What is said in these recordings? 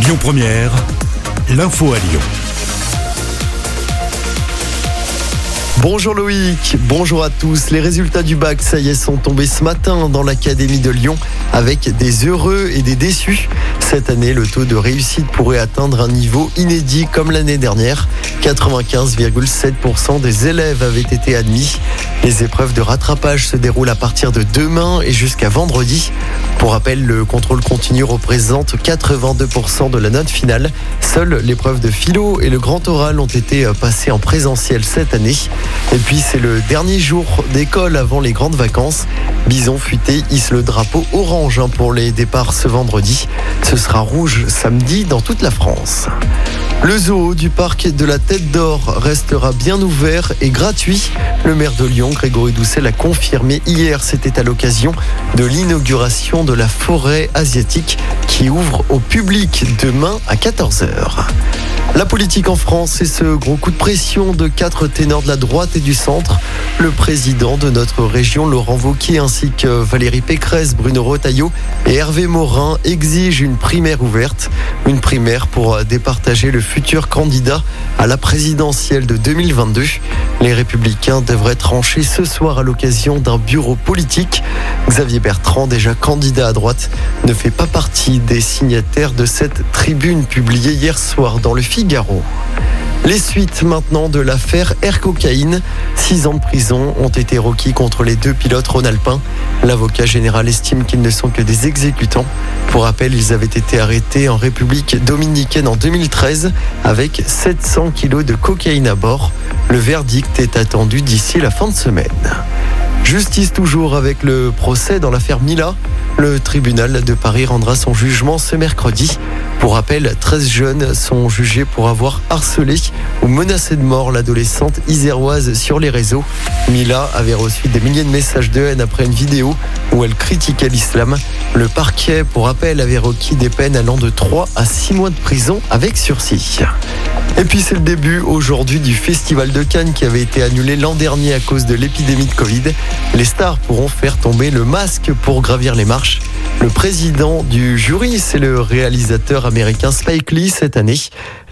Lyon Première, l'info à Lyon. Bonjour Loïc, bonjour à tous. Les résultats du bac, ça y est, sont tombés ce matin dans l'Académie de Lyon avec des heureux et des déçus. Cette année, le taux de réussite pourrait atteindre un niveau inédit comme l'année dernière. 95,7% des élèves avaient été admis. Les épreuves de rattrapage se déroulent à partir de demain et jusqu'à vendredi. Pour rappel, le contrôle continu représente 82% de la note finale. Seules l'épreuve de philo et le grand oral ont été passés en présentiel cette année. Et puis c'est le dernier jour d'école avant les grandes vacances. Bison Futé hisse le drapeau orange hein, pour les départs ce vendredi. Ce sera rouge samedi dans toute la France. Le zoo du parc de la Tête d'Or restera bien ouvert et gratuit. Le maire de Lyon, Grégory Doucet, l'a confirmé hier. C'était à l'occasion de l'inauguration de la forêt asiatique qui ouvre au public demain à 14h. La politique en France et ce gros coup de pression de quatre ténors de la droite et du centre. Le président de notre région, Laurent Vauquier, ainsi que Valérie Pécresse, Bruno Retailleau et Hervé Morin exigent une primaire ouverte. Une primaire pour départager le futur candidat à la présidentielle de 2022. Les républicains devraient trancher ce soir à l'occasion d'un bureau politique. Xavier Bertrand, déjà candidat à droite, ne fait pas partie des signataires de cette tribune publiée hier soir dans le Figaro. Les suites maintenant de l'affaire Air Cocaïne. Six ans de prison ont été requis contre les deux pilotes rhône-alpins. L'avocat général estime qu'ils ne sont que des exécutants. Pour rappel, ils avaient été arrêtés en République dominicaine en 2013 avec 700 kilos de cocaïne à bord. Le verdict est attendu d'ici la fin de semaine. Justice toujours avec le procès dans l'affaire Mila. Le tribunal de Paris rendra son jugement ce mercredi. Pour rappel, 13 jeunes sont jugés pour avoir harcelé ou menacé de mort l'adolescente iséroise sur les réseaux. Mila avait reçu des milliers de messages de haine après une vidéo où elle critiquait l'islam. Le parquet, pour rappel, avait requis des peines allant de 3 à 6 mois de prison avec sursis. Et puis c'est le début aujourd'hui du Festival de Cannes qui avait été annulé l'an dernier à cause de l'épidémie de Covid. Les stars pourront faire tomber le masque pour gravir les marches. Le président du jury, c'est le réalisateur américain Spike Lee cette année.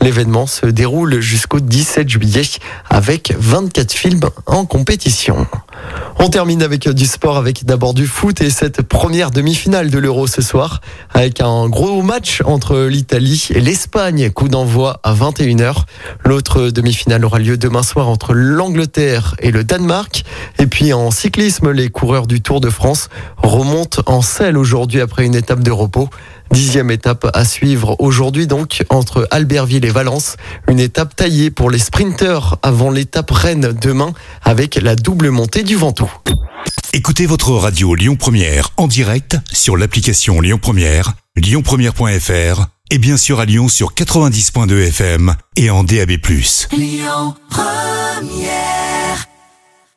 L'événement se déroule jusqu'au 17 juillet avec 24 films en compétition. On termine avec du sport, avec d'abord du foot et cette première demi-finale de l'Euro ce soir, avec un gros match entre l'Italie et l'Espagne, coup d'envoi à 21h. L'autre demi-finale aura lieu demain soir entre l'Angleterre et le Danemark. Et puis en cyclisme, les coureurs du Tour de France remontent en selle aujourd'hui après une étape de repos. Dixième étape à suivre aujourd'hui donc entre Albertville et Valence. Une étape taillée pour les sprinteurs avant l'étape Rennes demain avec la double montée du Ventoux. Écoutez votre radio Lyon Première en direct sur l'application Lyon Première, lyonpremière.fr et bien sûr à Lyon sur 90.2 FM et en DAB+. Lyon Première